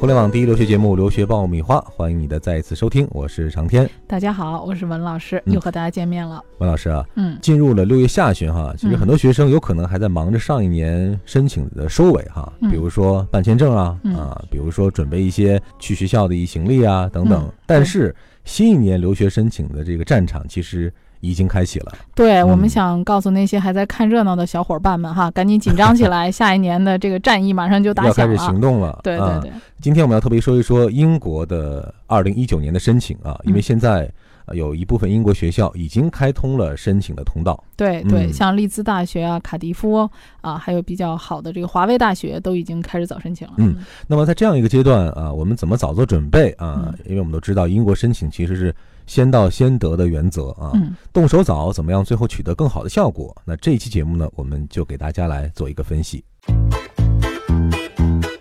互联网第一留学节目《留学爆米花》，欢迎你的再一次收听，我是长天。大家好，我是文老师，又和大家见面了。文老师啊，嗯，进入了六月下旬哈，其实很多学生有可能还在忙着上一年申请的收尾哈，比如说办签证啊啊，比如说准备一些去学校的一行李啊等等。但是新一年留学申请的这个战场其实。已经开启了。对我们想告诉那些还在看热闹的小伙伴们哈，赶紧紧张起来，下一年的这个战役马上就打响了，要开始行动了。对对对，今天我们要特别说一说英国的二零一九年的申请啊，因为现在有一部分英国学校已经开通了申请的通道。对对，像利兹大学啊、卡迪夫啊，还有比较好的这个华威大学都已经开始早申请了。嗯，那么在这样一个阶段啊，我们怎么早做准备啊？因为我们都知道英国申请其实是。先到先得的原则啊，动手早，怎么样最后取得更好的效果？那这一期节目呢，我们就给大家来做一个分析。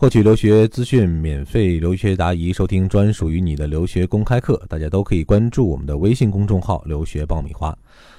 获取留学资讯，免费留学答疑，收听专属于你的留学公开课，大家都可以关注我们的微信公众号“留学爆米花”。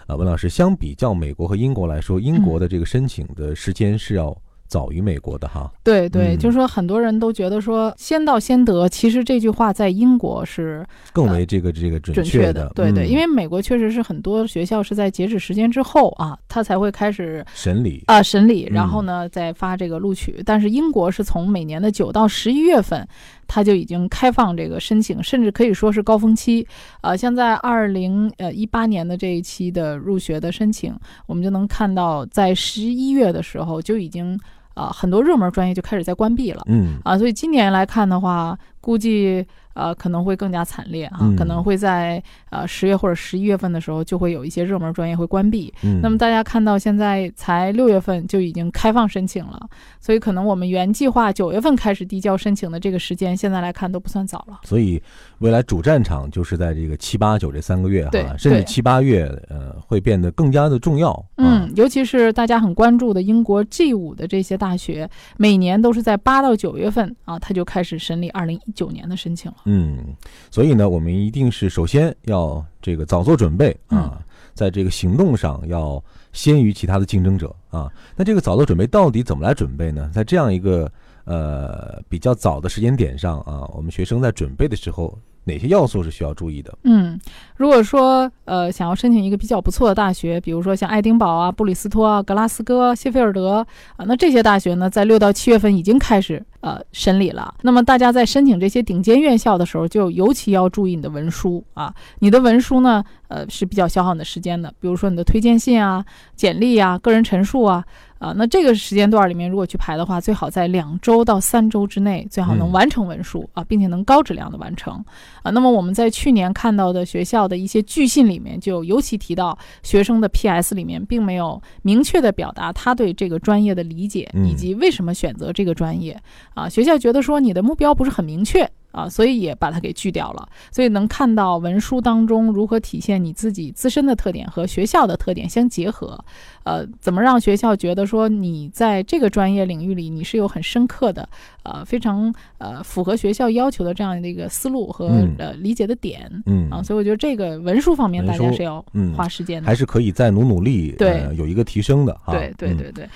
啊，文老师，相比较美国和英国来说，英国的这个申请的时间是要。早于美国的哈，对对，就是说很多人都觉得说先到先得，其实这句话在英国是更为这个这个准确的，对对，因为美国确实是很多学校是在截止时间之后啊，他才会开始审理。啊审理，然后呢再发这个录取，但是英国是从每年的九到十一月份，他就已经开放这个申请，甚至可以说是高峰期，呃，像在二零呃一八年的这一期的入学的申请，我们就能看到在十一月的时候就已经。啊，很多热门专业就开始在关闭了。嗯，啊，所以今年来看的话，估计。呃，可能会更加惨烈啊，可能会在呃十月或者十一月份的时候，就会有一些热门专业会关闭。那么大家看到现在才六月份就已经开放申请了，所以可能我们原计划九月份开始递交申请的这个时间，现在来看都不算早了。所以未来主战场就是在这个七八九这三个月哈，甚至七八月呃会变得更加的重要。嗯，尤其是大家很关注的英国 G 五的这些大学，每年都是在八到九月份啊，他就开始审理二零一九年的申请了。嗯，所以呢，我们一定是首先要这个早做准备啊，在这个行动上要先于其他的竞争者啊。那这个早做准备到底怎么来准备呢？在这样一个呃比较早的时间点上啊，我们学生在准备的时候。哪些要素是需要注意的？嗯，如果说呃想要申请一个比较不错的大学，比如说像爱丁堡啊、布里斯托啊、格拉斯哥、谢菲尔德啊，那这些大学呢，在六到七月份已经开始呃审理了。那么大家在申请这些顶尖院校的时候，就尤其要注意你的文书啊，你的文书呢，呃是比较消耗你的时间的，比如说你的推荐信啊、简历啊、个人陈述啊。啊，那这个时间段里面，如果去排的话，最好在两周到三周之内，最好能完成文书啊，并且能高质量的完成啊。那么我们在去年看到的学校的一些拒信里面，就尤其提到学生的 P.S. 里面，并没有明确的表达他对这个专业的理解以及为什么选择这个专业啊。学校觉得说你的目标不是很明确。啊，所以也把它给拒掉了。所以能看到文书当中如何体现你自己自身的特点和学校的特点相结合，呃，怎么让学校觉得说你在这个专业领域里你是有很深刻的，呃，非常呃符合学校要求的这样的一个思路和呃理解的点。嗯啊，所以我觉得这个文书方面大家是要花时间的，还是可以再努努力，对，有一个提升的。对对对对，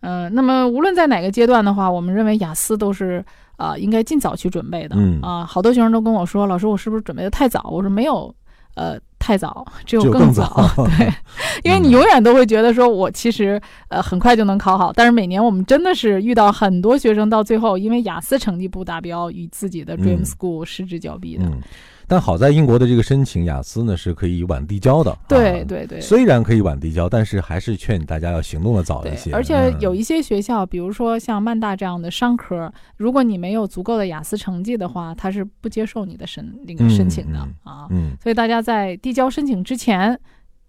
呃，那么无论在哪个阶段的话，我们认为雅思都是。啊，应该尽早去准备的。嗯啊，好多学生都跟我说，老师，我是不是准备的太早？我说没有，呃，太早，只有更早。对，因为你永远都会觉得说，我其实呃很快就能考好，但是每年我们真的是遇到很多学生到最后，因为雅思成绩不达标，与自己的 Dream School 失之交臂的。但好在英国的这个申请雅思呢是可以晚递交的，对对对。虽然可以晚递交，但是还是劝大家要行动的早一些。而且有一些学校，比如说像曼大这样的商科，如果你没有足够的雅思成绩的话，他是不接受你的申那个申请的啊。嗯。所以大家在递交申请之前，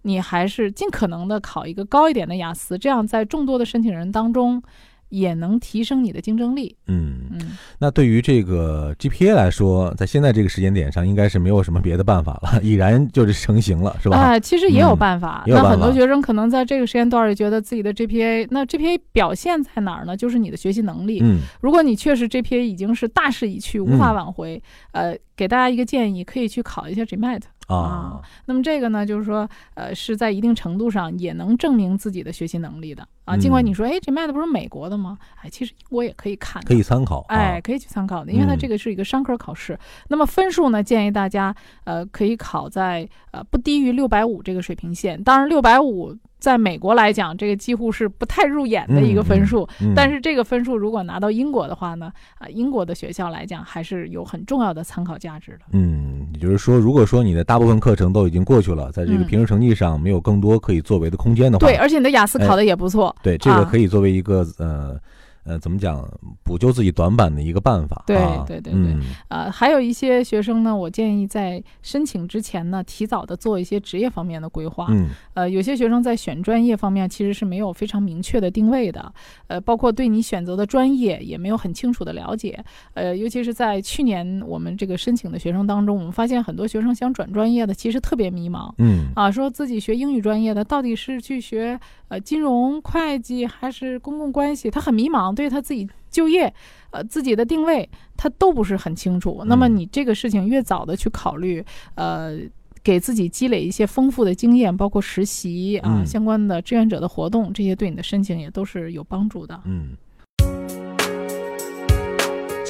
你还是尽可能的考一个高一点的雅思，这样在众多的申请人当中。也能提升你的竞争力。嗯，嗯，那对于这个 GPA 来说，在现在这个时间点上，应该是没有什么别的办法了，已然就是成型了，是吧？哎，其实也有嗯办法。那很多学生可能在这个时间段里觉得自己的 GPA，那 GPA 表现在哪儿呢？就是你的学习能力。嗯如果你确实 GPA 已经是大势已去，无法嗯挽回，呃，给大家一个建议，可以去考一下 GMAT。啊，那么这个呢，就是说，呃，是在一定程度上也能证明自己的学习能力的啊。尽管嗯你说，哎，GMAT 不是美国的吗？哎，其实英国也可以看，可以参考。哎，啊，可以去参考的，因为它嗯这个是一个商科考试。那么分数呢，建议大家呃可以考在呃不低于六百五这个水平线。当然，六百五在美国来讲，这个几乎是不太入眼的一个分数。嗯但是这个分数如果拿到英国的话呢，啊、英国的学校来讲还是有很重要的参考价值的。嗯，也就是说，如果说你的大部分课程都已经过去了，在这个嗯平时成绩上没有更多可以作为的空间的话，对，而且你的雅思考的也不错。对，这个啊。可以作为一个呃呃怎么讲补救自己短板的一个办法。对啊对对对嗯呃，还有一些学生呢，我建议在申请之前呢，提早的做一些职业方面的规划。嗯呃，有些学生在选专业方面其实是没有非常明确的定位的，呃，包括对你选择的专业也没有很清楚的了解。呃，尤其是在去年我们这个申请的学生当中，我们发现很多学生想转专业的其实特别迷茫。嗯啊，说自己学英语专业的到底是去学呃金融、会计还是公共关系，他很迷茫，对他自己就业呃自己的定位他都不是很清楚。那么嗯你这个事情越早的去考虑，呃。给自己积累一些丰富的经验，包括实习啊、嗯相关的志愿者的活动，这些对你的申请也都是有帮助的。嗯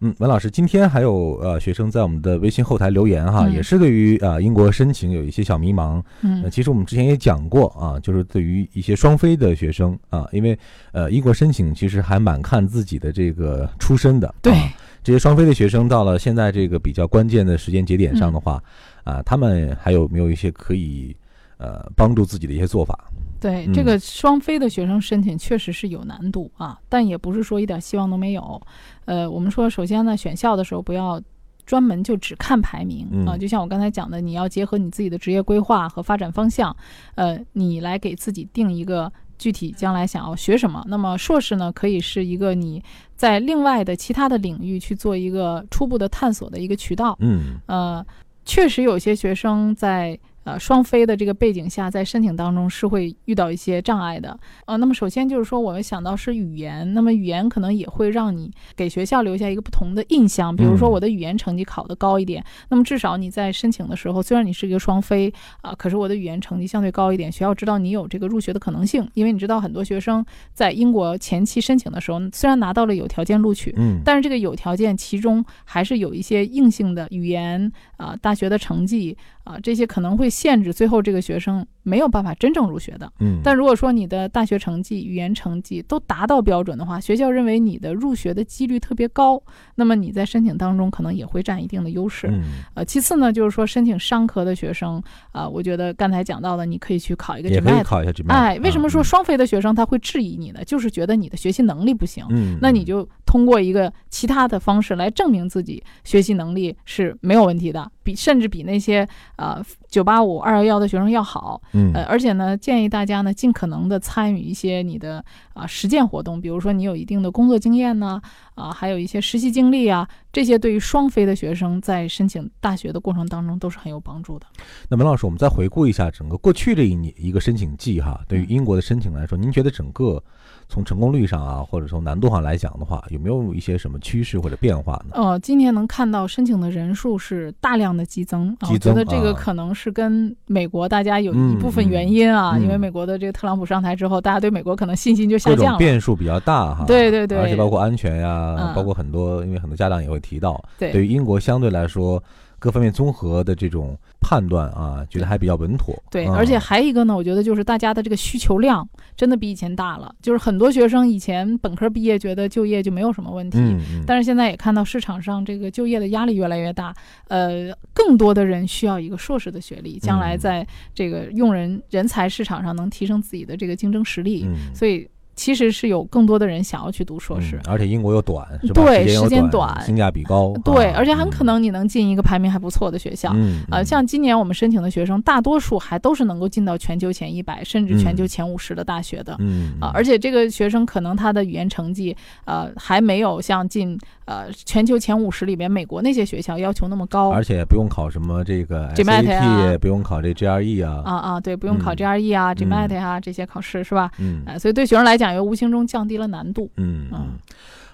嗯，文老师，今天还有呃学生在我们的微信后台留言哈，嗯也是对于呃英国申请有一些小迷茫。呃，嗯其实我们之前也讲过啊，就是对于一些双非的学生啊，因为呃英国申请其实还蛮看自己的这个出身的。对啊这些双非的学生到了现在这个比较关键的时间节点上的话，啊，他们还有没有一些可以呃帮助自己的一些做法？对，嗯这个双非的学生申请确实是有难度啊，但也不是说一点希望都没有。呃，我们说，首先呢，选校的时候不要专门就只看排名、嗯啊，就像我刚才讲的，你要结合你自己的职业规划和发展方向，呃，你来给自己定一个具体将来想要学什么。那么硕士呢，可以是一个你在另外的其他的领域去做一个初步的探索的一个渠道。嗯呃，确实有些学生在呃双非的这个背景下，在申请当中是会遇到一些障碍的。呃，那么首先就是说，我们想到是语言，那么语言可能也会让你给学校留下一个不同的印象。比如说嗯我的语言成绩考得高一点，那么至少你在申请的时候，虽然你是一个双非啊、可是我的语言成绩相对高一点，学校知道你有这个入学的可能性，因为你知道很多学生在英国前期申请的时候，虽然拿到了有条件录取，嗯，但是这个有条件，其中还是有一些硬性的语言啊、大学的成绩啊、这些可能会限制最后这个学生没有办法真正入学的。嗯，但如果说你的大学成绩、语言成绩都达到标准的话，学校认为你的入学的几率特别高，那么你在申请当中可能也会占一定的优势。嗯呃，其次呢，就是说申请商科的学生啊、我觉得刚才讲到的，你可以去考一个也可以 GMAT。考一下 GMAT。哎，为什么说啊双非的学生他会质疑你呢？就是觉得你的学习能力不行。嗯，那你就通过一个其他的方式来证明自己学习能力是没有问题的，比甚至比那些呃九八五、二幺幺的学生要好。嗯呃，而且呢，建议大家呢尽可能的参与一些你的啊、实践活动，比如说你有一定的工作经验呢，啊、还有一些实习经历啊，这些对于双非的学生在申请大学的过程当中都是很有帮助的。那文老师，我们再回顾一下整个过去这一年一个申请季哈，对于嗯英国的申请来说，您觉得整个从成功率上啊，或者从难度上来讲的话，有没有一些什么趋势或者变化呢？呃，今年能看到申请的人数是大量的激增，我觉得这个可能是跟美国大家有一嗯部分原因啊，嗯嗯因为美国的这个特朗普上台之后，大家对美国可能信心就下降了。变数比较大哈，对对对而且包括安全呀，嗯包括很多，因为很多家长也会提到，对对于英国相对来说，各方面综合的这种判断啊，觉得还比较稳妥。对，啊而且还有一个呢，我觉得就是大家的这个需求量真的比以前大了。就是很多学生以前本科毕业觉得就业就没有什么问题，嗯嗯，但是现在也看到市场上这个就业的压力越来越大，呃，更多的人需要一个硕士的学历，将来嗯在这个用人人才市场上能提升自己的这个竞争实力。嗯所以其实是有更多的人想要去读硕士。嗯而且英国又短，是吧？对时时间短性价比高。对，啊而且很可能你能进一个排名还不错的学校。嗯，呃，嗯像今年我们申请的学生，大多数还都是能够进到全球前一百，甚至全球前五十的大学的。嗯啊，而且这个学生可能他的语言成绩，呃，还没有像进呃全球前五十里边美国那些学校要求那么高。而且不用考什么这个 GMAT 不用考这 GRE 啊。啊啊，对，不用考嗯 GRE 啊、GMAT 啊这些考试是吧？嗯呃，所以对学生来讲，又无形中降低了难度。嗯嗯嗯，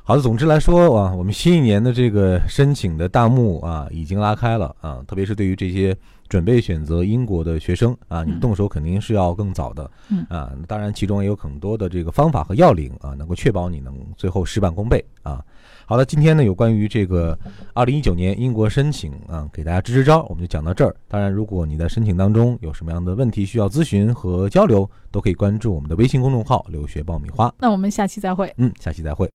好的。总之来说啊，我们新一年的这个申请的大幕啊，已经拉开了啊。特别是对于这些准备选择英国的学生啊，你嗯动手肯定是要更早的。嗯啊，当然其中也有很多的这个方法和要领啊，能够确保你能最后事半功倍啊。好了，今天呢有关于这个二零一九年英国申请啊，给大家支支招，我们就讲到这儿。当然，如果你在申请当中有什么样的问题需要咨询和交流，都可以关注我们的微信公众号“留学爆米花”。那我们下期再会。嗯，下期再会。